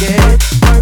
Yeah.